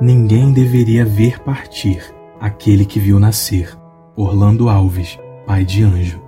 Ninguém deveria ver partir aquele que viu nascer. Orlando Alves, pai de anjo.